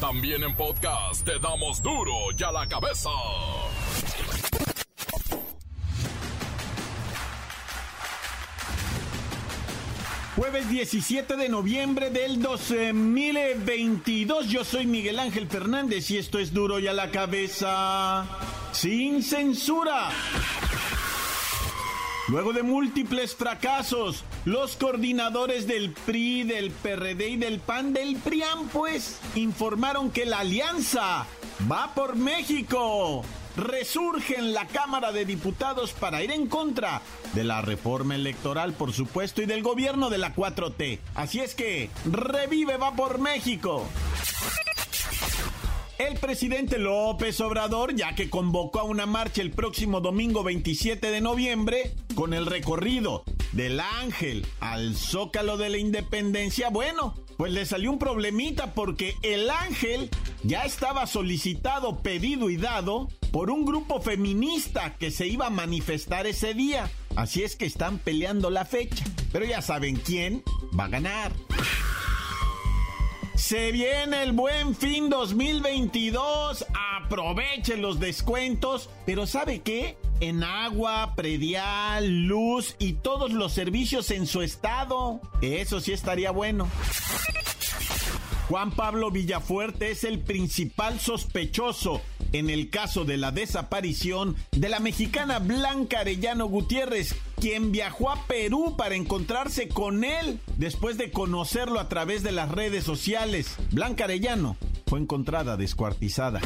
También en podcast te damos duro y a la cabeza. Jueves 17 de noviembre del 2022. Yo soy Miguel Ángel Fernández y esto es duro y a la cabeza. Sin censura. Luego de múltiples fracasos, los coordinadores del PRI, del PRD y del PAN del PRIAM, pues, informaron que la alianza va por México. Resurge en la Cámara de Diputados para ir en contra de la reforma electoral, por supuesto, y del gobierno de la 4T. Así es que, revive va por México. El presidente López Obrador, ya que convocó a una marcha el próximo domingo 27 de noviembre, con el recorrido del Ángel al Zócalo de la Independencia, bueno, pues le salió un problemita porque el Ángel ya estaba solicitado, pedido y dado por un grupo feminista que se iba a manifestar ese día. Así es que están peleando la fecha. Pero ya saben quién va a ganar. Se viene el buen fin 2022. Aprovechen los descuentos. Pero ¿sabe qué? En agua, predial, luz y todos los servicios en su estado. Eso sí estaría bueno. Juan Pablo Villafuerte es el principal sospechoso en el caso de la desaparición de la mexicana Blanca Arellano Gutiérrez, quien viajó a Perú para encontrarse con él después de conocerlo a través de las redes sociales. Blanca Arellano fue encontrada descuartizada.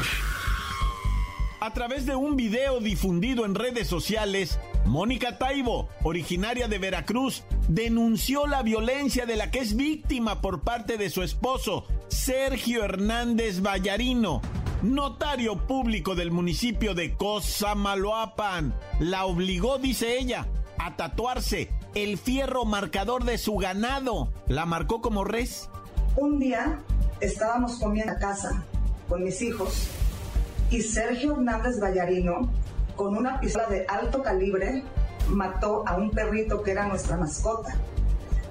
A través de un video difundido en redes sociales, Mónica Taibo, originaria de Veracruz, denunció la violencia de la que es víctima por parte de su esposo, Sergio Hernández Vallarino, notario público del municipio de Cosamaloapan. La obligó, dice ella, a tatuarse el fierro marcador de su ganado. La marcó como res. Un día estábamos comiendo a casa con mis hijos y Sergio Hernández Vallarino, con una pistola de alto calibre, mató a un perrito que era nuestra mascota,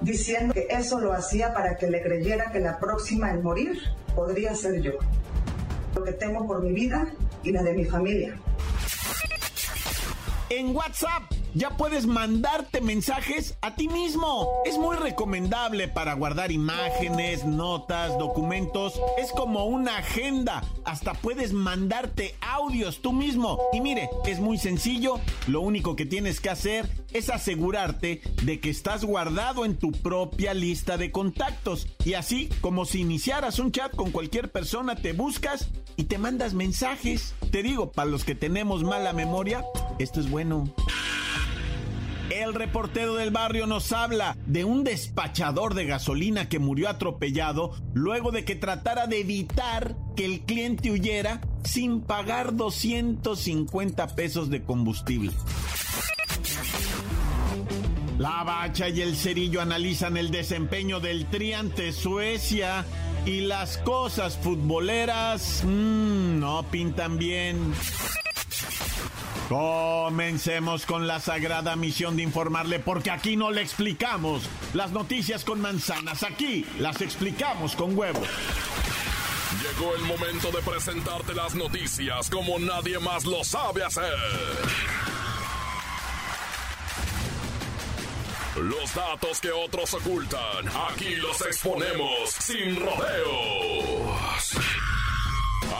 diciendo que eso lo hacía para que le creyera que la próxima en morir podría ser yo. Lo que temo por mi vida y la de mi familia. En WhatsApp ya puedes mandarte mensajes a ti mismo. Es muy recomendable para guardar imágenes, notas, documentos. Es como una agenda. Hasta puedes mandarte audios tú mismo. Y mire, es muy sencillo. Lo único que tienes que hacer es asegurarte de que estás guardado en tu propia lista de contactos. Y así, como si iniciaras un chat con cualquier persona, te buscas y te mandas mensajes. Te digo, para los que tenemos mala memoria, esto es bueno. El reportero del barrio nos habla de un despachador de gasolina que murió atropellado luego de que tratara de evitar que el cliente huyera sin pagar 250 pesos de combustible. La Bacha y el Cerillo analizan el desempeño del Tri ante Suecia y las cosas futboleras mmm, no pintan bien. Comencemos con la sagrada misión de informarle porque aquí no le explicamos las noticias con manzanas, aquí las explicamos con huevos. Llegó el momento de presentarte las noticias como nadie más lo sabe hacer. Los datos que otros ocultan, aquí los exponemos sin rodeos.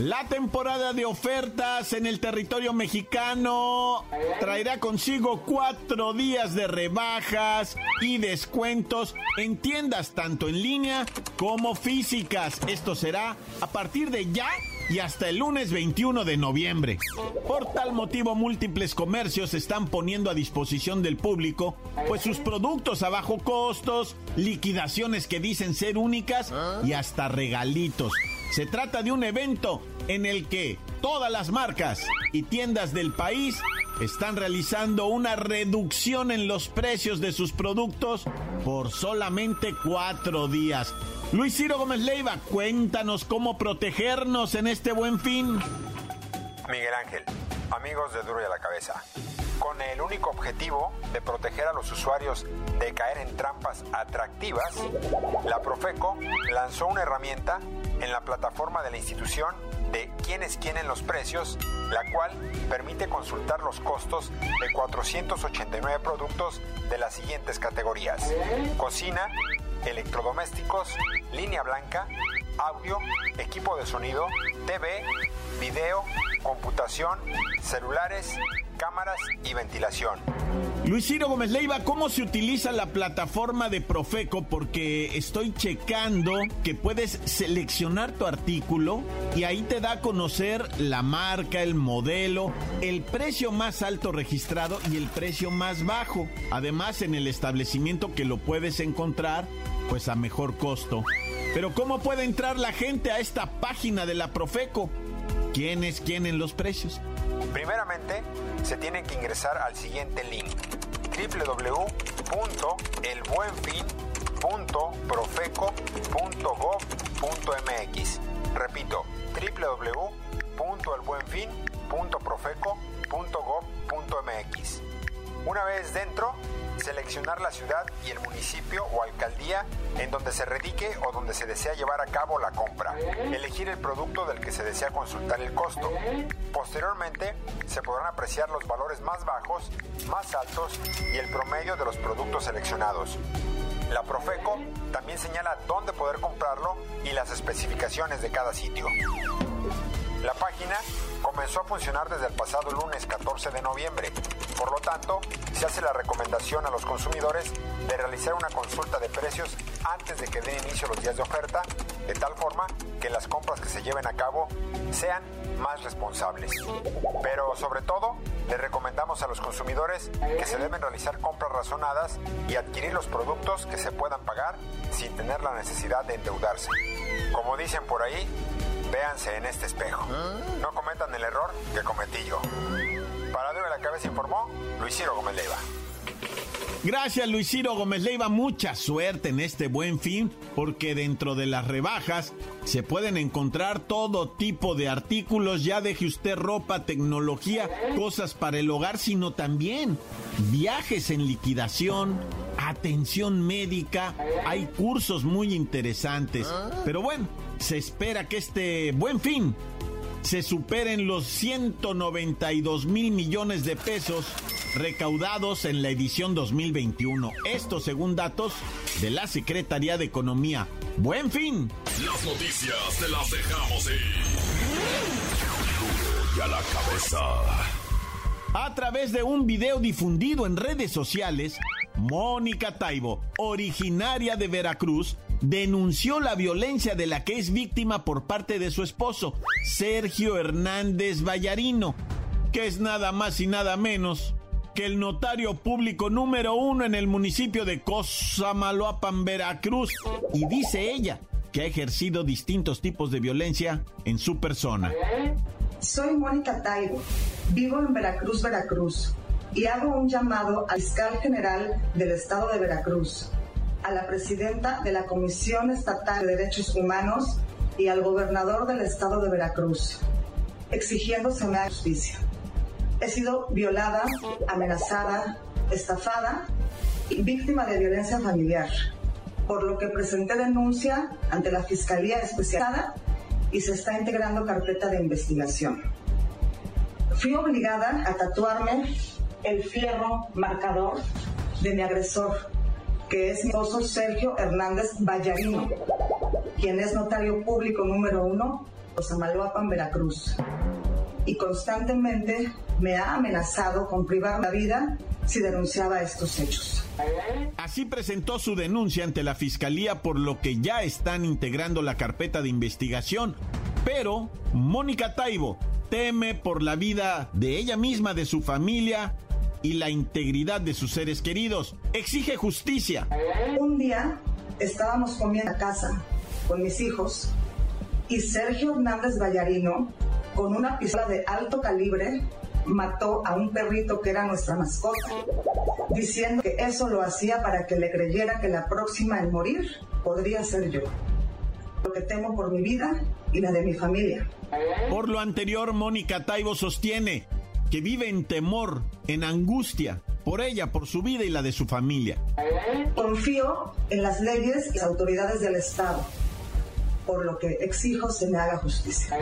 La temporada de ofertas en el territorio mexicano traerá consigo cuatro días de rebajas y descuentos en tiendas tanto en línea como físicas. Esto será a partir de ya y hasta el lunes 21 de noviembre. Por tal motivo, múltiples comercios están poniendo a disposición del público pues sus productos a bajo costos, liquidaciones que dicen ser únicas y hasta regalitos. Se trata de un evento en el que todas las marcas y tiendas del país están realizando una reducción en los precios de sus productos por solamente cuatro días. Luis Ciro Gómez Leiva, cuéntanos cómo protegernos en este buen fin. Miguel Ángel, amigos de Duro y a la Cabeza. Con el único objetivo de proteger a los usuarios de caer en trampas atractivas, la Profeco lanzó una herramienta en la plataforma de la institución de quién es quién en los precios, la cual permite consultar los costos de 489 productos de las siguientes categorías. Cocina, electrodomésticos, línea blanca, audio, equipo de sonido, TV, video, computación, celulares, cámaras y ventilación. Luis Gómez Leiva, ¿cómo se utiliza la plataforma de Profeco? Porque estoy checando que puedes seleccionar tu artículo y ahí te da a conocer la marca, el modelo, el precio más alto registrado y el precio más bajo. Además, en el establecimiento que lo puedes encontrar, pues a mejor costo. Pero ¿cómo puede entrar la gente a esta página de la Profeco? ¿Quién es quién en los precios? Primeramente, se tienen que ingresar al siguiente link www.elbuenfin.profeco.gov.mx Repito, www.elbuenfin.profeco.gov.mx Una vez dentro, seleccionar la ciudad y el municipio o alcaldía en donde se radique o donde se desea llevar a cabo la compra. Elegir el producto del que se desea consultar el costo. Posteriormente, se podrán apreciar los valores más bajos, más altos y el promedio de los productos seleccionados. La Profeco también señala dónde poder comprarlo y las especificaciones de cada sitio. La página comenzó a funcionar desde el pasado lunes 14 de noviembre. Por lo tanto, se hace la recomendación a los consumidores de realizar una consulta de precios antes de que den inicio los días de oferta, de tal forma que las compras que se lleven a cabo sean más responsables. Pero sobre todo, le recomendamos a los consumidores que se deben realizar compras razonadas y adquirir los productos que se puedan pagar sin tener la necesidad de endeudarse. Como dicen por ahí, véanse en este espejo. No cometan el error que cometí yo. Para de la cabeza informó Luis Ciro Gómez Leiva. Gracias Luis Ciro Gómez Leiva, mucha suerte en este buen fin, porque dentro de las rebajas se pueden encontrar todo tipo de artículos, ya deje usted ropa, tecnología, cosas para el hogar, sino también viajes en liquidación, atención médica, hay cursos muy interesantes. Pero bueno, se espera que este buen fin se superen los 192 mil millones de pesos recaudados en la edición 2021. Esto según datos de la Secretaría de Economía. Buen fin. Las noticias te las dejamos ir. Y a la cabeza. A través de un video difundido en redes sociales, Mónica Taibo, originaria de Veracruz, denunció la violencia de la que es víctima por parte de su esposo, Sergio Hernández Vallarino, que es nada más y nada menos que el notario público número uno en el municipio de Cosamaloapan, Veracruz. Y dice ella que ha ejercido distintos tipos de violencia en su persona. Soy Mónica Taibo, vivo en Veracruz, Veracruz, y hago un llamado al fiscal general del estado de Veracruz, a la presidenta de la Comisión Estatal de Derechos Humanos y al gobernador del estado de Veracruz, exigiendo se me haga justicia. He sido violada, amenazada, estafada y víctima de violencia familiar, por lo que presenté denuncia ante la Fiscalía Especializada y se está integrando carpeta de investigación. Fui obligada a tatuarme el fierro marcador de mi agresor, que es mi esposo Sergio Hernández Vallarino, quien es notario público número uno, Osamaloapan, Veracruz. Y constantemente me ha amenazado con privar la vida si denunciaba estos hechos. Así presentó su denuncia ante la fiscalía por lo que ya están integrando la carpeta de investigación. Pero Mónica Taibo teme por la vida de ella misma, de su familia y la integridad de sus seres queridos. Exige justicia. Un día estábamos comiendo a casa con mis hijos y Sergio Hernández Vallarino, con una pistola de alto calibre, mató a un perrito que era nuestra mascota, diciendo que eso lo hacía para que le creyera que la próxima en morir podría ser yo. Lo que temo por mi vida y la de mi familia. Por lo anterior, Mónica Taibo sostiene que vive en temor, en angustia, por ella, por su vida y la de su familia. Confío en las leyes y las autoridades del Estado, por lo que exijo se me haga justicia.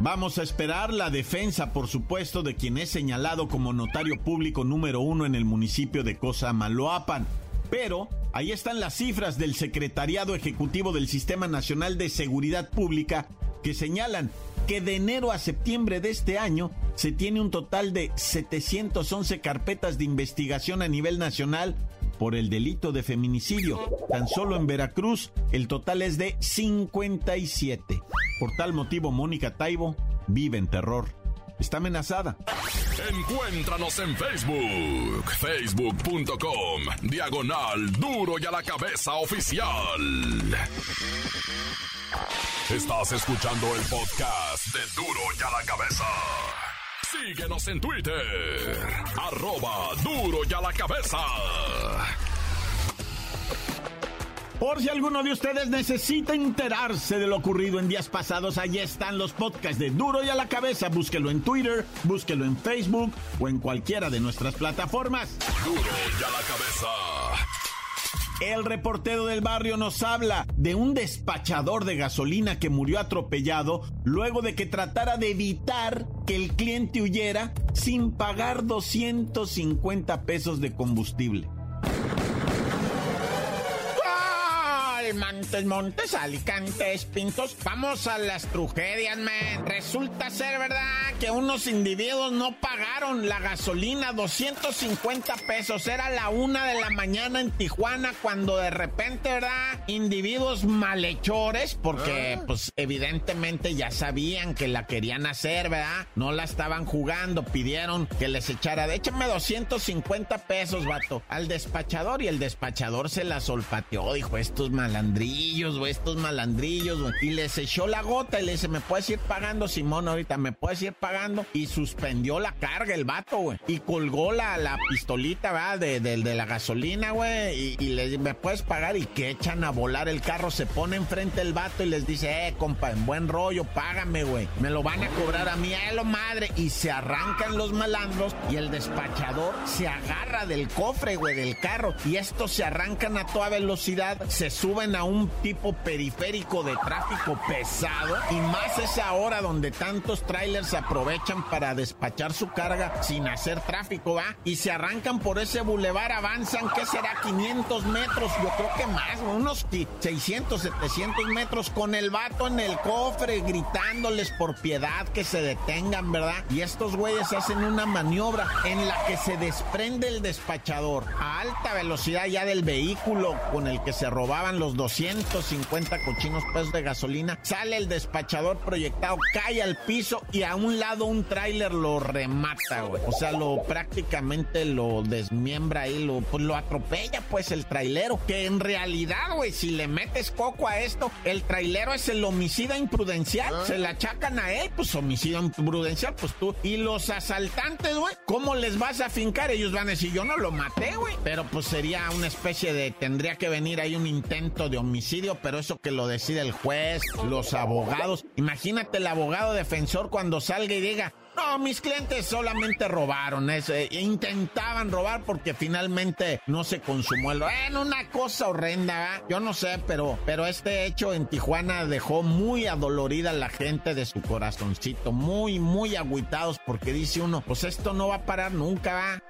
Vamos a esperar la defensa, por supuesto, de quien es señalado como notario público número uno en el municipio de Cosamaloapan. Pero ahí están las cifras del Secretariado Ejecutivo del Sistema Nacional de Seguridad Pública que señalan que de enero a septiembre de este año se tiene un total de 711 carpetas de investigación a nivel nacional por el delito de feminicidio. Tan solo en Veracruz el total es de 57. Por tal motivo, Mónica Taibo vive en terror. Está amenazada. Encuéntranos en Facebook, facebook.com, diagonal duro y a la cabeza oficial. Estás escuchando el podcast de duro y a la cabeza. Síguenos en Twitter, arroba duro y a la cabeza. Por si alguno de ustedes necesita enterarse de lo ocurrido en días pasados, allí están los podcasts de Duro y a la cabeza. Búsquelo en Twitter, búsquelo en Facebook o en cualquiera de nuestras plataformas. Duro y a la cabeza. El reportero del barrio nos habla de un despachador de gasolina que murió atropellado luego de que tratara de evitar que el cliente huyera sin pagar 250 pesos de combustible. Montes, Montes, Alicantes, Pintos. Vamos a las tragedias, man. Resulta ser, ¿verdad? Que unos individuos no pagaron la gasolina, 250 pesos. Era la una de la mañana en Tijuana cuando de repente, ¿verdad? Individuos malhechores, porque pues evidentemente ya sabían que la querían hacer, ¿verdad? No la estaban jugando, pidieron que les echara, de échame 250 pesos, vato, al despachador y el despachador se la solpateó, dijo, estos malandros malandrillos, güey, estos malandrillos, güey. Y les echó la gota y le dice, ¿me puedes ir pagando, Simón, ahorita? ¿Me puedes ir pagando? Y suspendió la carga el vato, güey. Y colgó la, la pistolita, ¿verdad? De, de, la gasolina, güey. Y, le dice, ¿me puedes pagar? Y que echan a volar el carro. Se pone enfrente el vato y les dice, eh, compa, en buen rollo, págame, güey. Me lo van a cobrar a mí, a lo madre. Y se arrancan los malandros y el despachador se agarra del cofre, güey, del carro. Y estos se arrancan a toda velocidad, se a un tipo periférico de tráfico pesado y más esa hora donde tantos trailers aprovechan para despachar su carga sin hacer tráfico, ¿va? Y se arrancan por ese bulevar, avanzan, ¿qué será? 500 metros, yo creo que más, unos 600, 700 metros con el vato en el cofre gritándoles por piedad que se detengan, ¿verdad? Y estos güeyes hacen una maniobra en la que se desprende el despachador a alta velocidad ya del vehículo con el que se robaban los 250 cochinos pesos de gasolina, sale el despachador proyectado, cae al piso y a un lado un tráiler lo remata, güey. O sea, lo prácticamente lo desmiembra ahí, lo, pues lo atropella pues el trailero. Que en realidad, güey, si le metes coco a esto, el trailero es el homicida imprudencial. Ah. Se la achacan a él, pues homicida imprudencial, pues tú. Y los asaltantes, güey, ¿cómo les vas a fincar? Ellos van a decir, yo no lo maté, güey. Pero pues sería una especie de, tendría que venir ahí un intento de homicidio, pero eso que lo decide el juez, los abogados. Imagínate el abogado defensor cuando salga y diga, no, mis clientes solamente robaron, eso, eh, intentaban robar porque finalmente no se consumó el... En una cosa horrenda, yo no sé, pero, pero este hecho en Tijuana dejó muy adolorida a la gente de su corazoncito, muy, muy agüitados porque dice uno, pues esto no va a parar nunca, ¿va?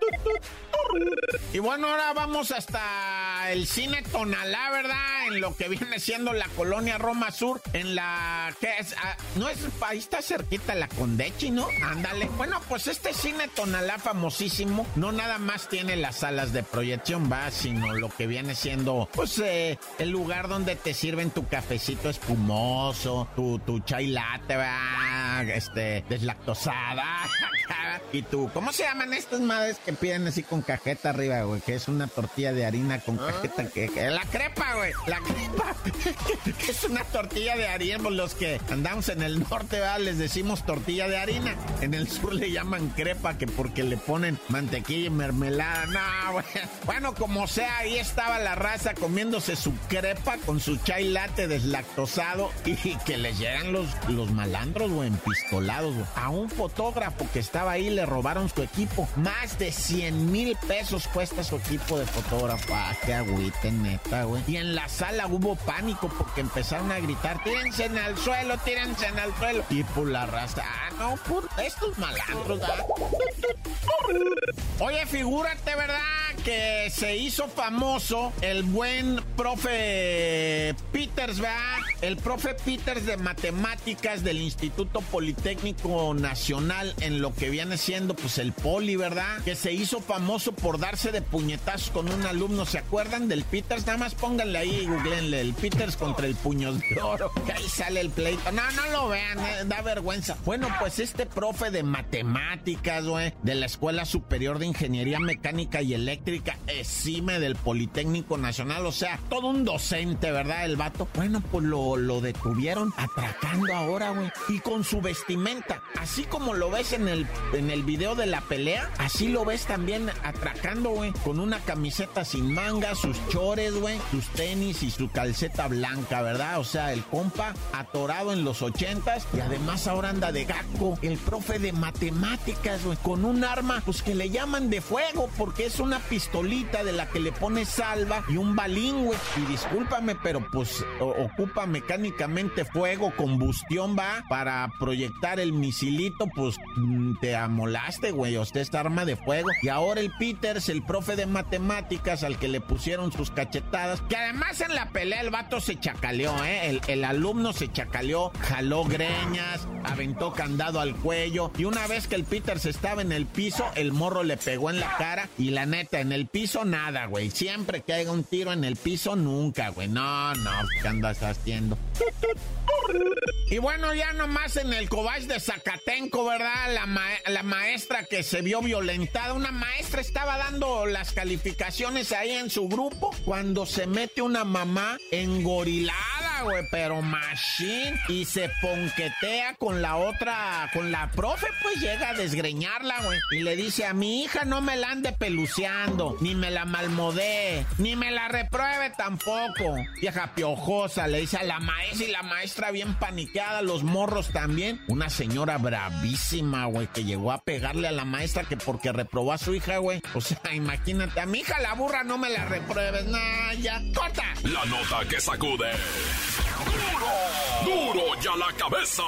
Y bueno, ahora vamos hasta el cine Tonalá, ¿verdad? En lo que viene siendo la colonia Roma Sur, en la que es, ah, no es, ahí está cerquita la Condechi, ¿no? Ándale. Bueno, pues este cine Tonalá famosísimo no nada más tiene las salas de proyección, va, sino lo que viene siendo, pues, eh, el lugar donde te sirven tu cafecito espumoso, tu, tu chai latte, va, este, deslactosada. y tú, ¿cómo se llaman estas madres que piden así con cajeta arriba, güey? Que es una tortilla de harina con ah. cajeta, que, la crepa, güey, la crepa. es una tortilla de harina, pues, los que andamos en el norte, ¿verdad? les decimos tortilla de harina. En el sur le llaman crepa, que porque le ponen mantequilla y mermelada. No, güey. Bueno, como sea, ahí estaba la raza comiéndose su crepa con su chai latte deslactosado y que les llegan los, los malandros, güey, empistolados, A un fotógrafo que estaba ahí le robaron su equipo. Más de 100 mil pesos cuesta su equipo de fotógrafo. Ah, qué agüite, neta, güey. Y en la sala hubo pánico porque empezaron a gritar, tírense en el suelo, tírense en el suelo. Y por la raza, ah, no, por estos malandros, ¿verdad? Oye, figúrate, ¿verdad? Que se hizo famoso el buen profe Peters, ¿verdad? El profe Peters de matemáticas del Instituto Politécnico Nacional en lo que viene siendo pues el poli, ¿verdad? Que se hizo famoso por darse de puñetazos con un alumno. ¿Se acuerdan del Peters? Nada más pónganle ahí, googleenle, el Peters contra el puño de oro. Que ahí sale el pleito. No, no lo vean, eh, da vergüenza. Bueno, pues este profe de matemáticas, güey, de la Escuela Superior de Ingeniería Mecánica y Eléctrica, ESIME del Politécnico Nacional, o sea, todo un docente, ¿verdad? El vato. Bueno, pues lo, lo detuvieron atracando ahora, güey. Y con su vestimenta, así como lo ves en el, en el video de la pelea, así lo ves también atracando, güey, con una camiseta sin manga, sus chores, güey, sus tenis y su calceta blanca, ¿verdad? O sea, el compa atorado en los ochentas y además ahora anda de gaco, el profe de matemáticas, güey, con un arma, pues que le llaman de fuego, porque es una pistolita de la que le pone salva y un balín. Y discúlpame, pero pues ocupa mecánicamente fuego, combustión, va, para proyectar el misilito, pues mm, te amolaste, güey, usted esta arma de fuego. Y ahora el Peters, el profe de matemáticas al que le pusieron sus cachetadas, que además en la pelea el vato se chacaleó, ¿eh? El, el alumno se chacaleó, jaló greñas, aventó candado al cuello y una vez que el Peters estaba en el piso, el morro le pegó en la cara y la neta, en el piso nada, güey. Siempre que haya un tiro en el piso, nunca, güey. No, no, ¿qué andas haciendo? Y bueno, ya nomás en el Cobach de Zacatenco, ¿verdad? La, la maestra que se vio violentada, una maestra estaba dando las calificaciones ahí en su grupo cuando se mete una mamá engorilada, pero machine, y se ponquetea con la otra, con la profe, pues llega a desgreñarla, güey, y le dice a mi hija no me la ande peluceando, ni me la malmodé, ni me la repruebe tampoco. Vieja piojosa, le dice a la maestra y la maestra bien paniqueada, los morros también. Una señora bravísima, güey, que llegó a pegarle a la maestra que porque reprobó a su hija, güey. O sea, imagínate, a mi hija la burra no me la repruebes, nah, ya, corta. La nota que sacude. ¡Duro! ¡Duro ya la cabeza!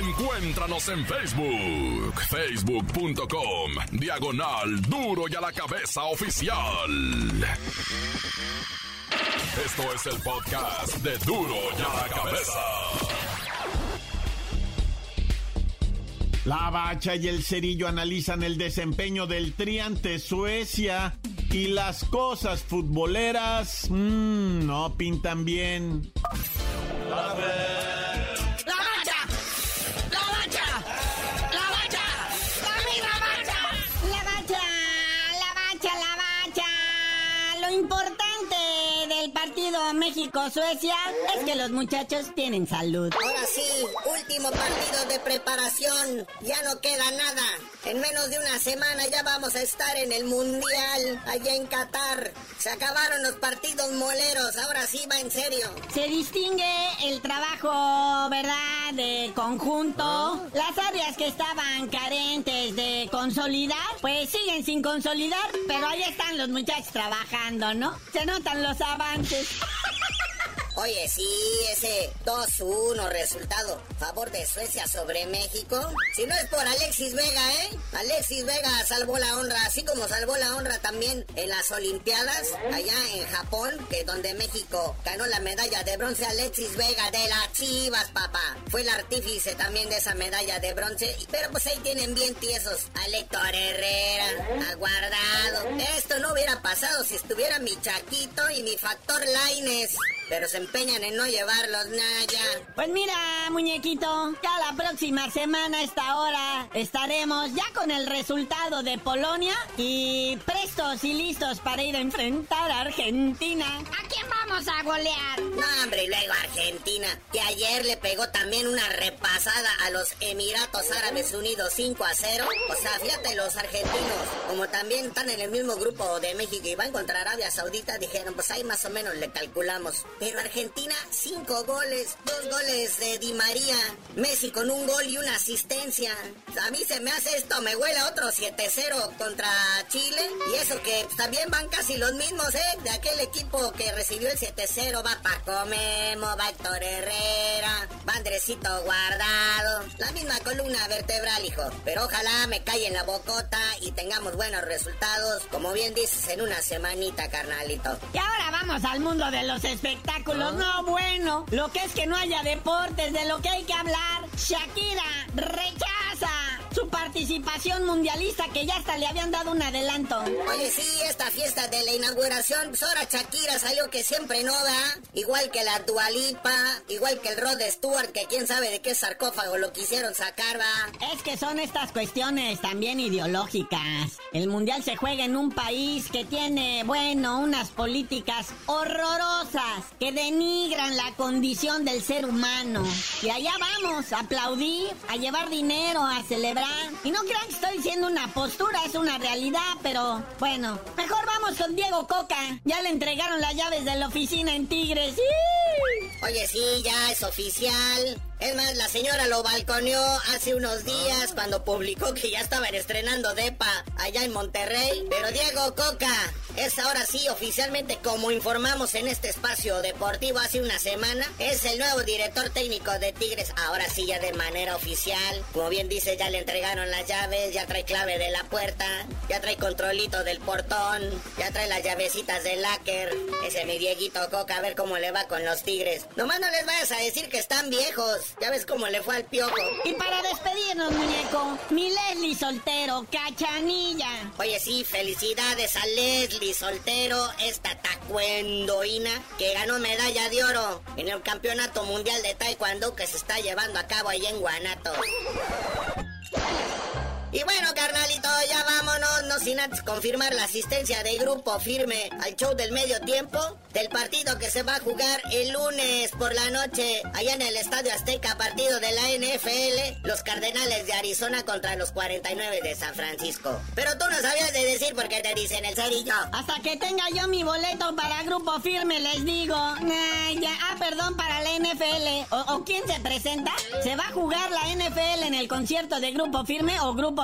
Encuéntranos en Facebook, facebook.com, diagonal duro y a la cabeza oficial. Esto es el podcast de duro y a la cabeza. La Bacha y el Cerillo analizan el desempeño del Tri ante Suecia y las cosas futboleras mmm, no pintan bien. México-Suecia es que los muchachos tienen salud. Ahora sí, último partido de preparación. Ya no queda nada. En menos de una semana ya vamos a estar en el Mundial allá en Qatar. Se acabaron los partidos moleros, ahora sí va en serio. Se distingue el trabajo, ¿verdad? De conjunto. Las áreas que estaban carentes de consolidar, pues siguen sin consolidar, pero ahí están los muchachos trabajando, ¿no? Se notan los avances. Oye, sí, ese 2-1 resultado favor de Suecia sobre México. Si no es por Alexis Vega, ¿eh? Alexis Vega salvó la honra, así como salvó la honra también en las Olimpiadas, allá en Japón, que donde México ganó la medalla de bronce. Alexis Vega de las Chivas, papá. Fue el artífice también de esa medalla de bronce. Pero pues ahí tienen bien tiesos a Héctor Herrera, aguardado. Esto no hubiera pasado si estuviera mi Chaquito y mi Factor Laines. Pero se empeñan en no llevarlos, Naya. Pues mira, muñequito, ya la próxima semana a esta hora estaremos ya con el resultado de Polonia y prestos y listos para ir a enfrentar a Argentina. ¿A quién vamos a golear? No, hombre, y luego Argentina, que ayer le pegó también una repasada a los Emiratos Árabes Unidos 5 a 0. O sea, fíjate, los argentinos, como también están en el mismo grupo de México y van contra Arabia Saudita, dijeron, pues ahí más o menos le calculamos. Pero Argentina, 5 goles, 2 goles de Di María, Messi con un gol y una asistencia. A mí se me hace esto, me huele a otro 7-0 contra Chile. Y eso que también van casi los mismos, ¿eh? De aquel equipo que recibió el 7-0, va Paco Memo, va Héctor Herrera, va Andresito Guardado. La misma columna vertebral, hijo. Pero ojalá me calle en la bocota y tengamos buenos resultados, como bien dices, en una semanita, carnalito. Y ahora vamos al mundo de los espectáculos. No, bueno, lo que es que no haya deportes, de lo que hay que hablar. Shakira rechaza su participación mundialista que ya hasta le habían dado un adelanto. Oye, sí, esta fiesta de la inauguración, pues ahora Shakira salió que siempre no da, igual que la Dualipa, igual que el Rod Stewart, que quién sabe de qué sarcófago lo quisieron sacar, va. Es que son estas cuestiones también ideológicas. El mundial se juega en un país que tiene, bueno, unas políticas horrorosas que denigran la condición del ser humano. Y allá vamos, a aplaudir, a llevar dinero, a celebrar. Y no crean que estoy diciendo una postura, es una realidad, pero bueno, mejor vamos con Diego Coca. Ya le entregaron las llaves de la oficina en Tigres. ¡Sí! Oye, sí, ya es oficial. Es más, la señora lo balconeó hace unos días cuando publicó que ya estaban estrenando DEPA allá en Monterrey. Pero Diego Coca es ahora sí oficialmente, como informamos en este espacio deportivo hace una semana, es el nuevo director técnico de Tigres. Ahora sí, ya de manera oficial. Como bien dice, ya le entregaron las llaves, ya trae clave de la puerta, ya trae controlito del portón, ya trae las llavecitas del láker. Ese mi Dieguito Coca, a ver cómo le va con los Tigres. Nomás no les vayas a decir que están viejos. Ya ves cómo le fue al piojo. Y para despedirnos, muñeco, mi Leslie soltero, cachanilla. Oye, sí, felicidades a Leslie Soltero, esta tacuendoína que ganó medalla de oro en el Campeonato Mundial de Taekwondo que se está llevando a cabo ahí en Guanatos. Y bueno, carnalito, ya vámonos, no sin antes confirmar la asistencia del grupo firme al show del medio tiempo del partido que se va a jugar el lunes por la noche allá en el Estadio Azteca, partido de la NFL, los Cardenales de Arizona contra los 49 de San Francisco. Pero tú no sabías de decir por qué te dicen el cerillo. Hasta que tenga yo mi boleto para grupo firme, les digo. Ah, perdón, para la NFL. ¿O, ¿O quién se presenta? ¿Se va a jugar la NFL en el concierto de grupo firme o grupo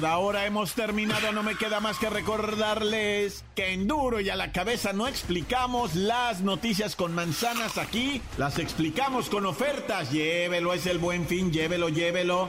Por ahora hemos terminado, no me queda más que recordarles que en duro y a la cabeza no explicamos las noticias con manzanas aquí, las explicamos con ofertas. Llévelo, es el buen fin, llévelo, llévelo.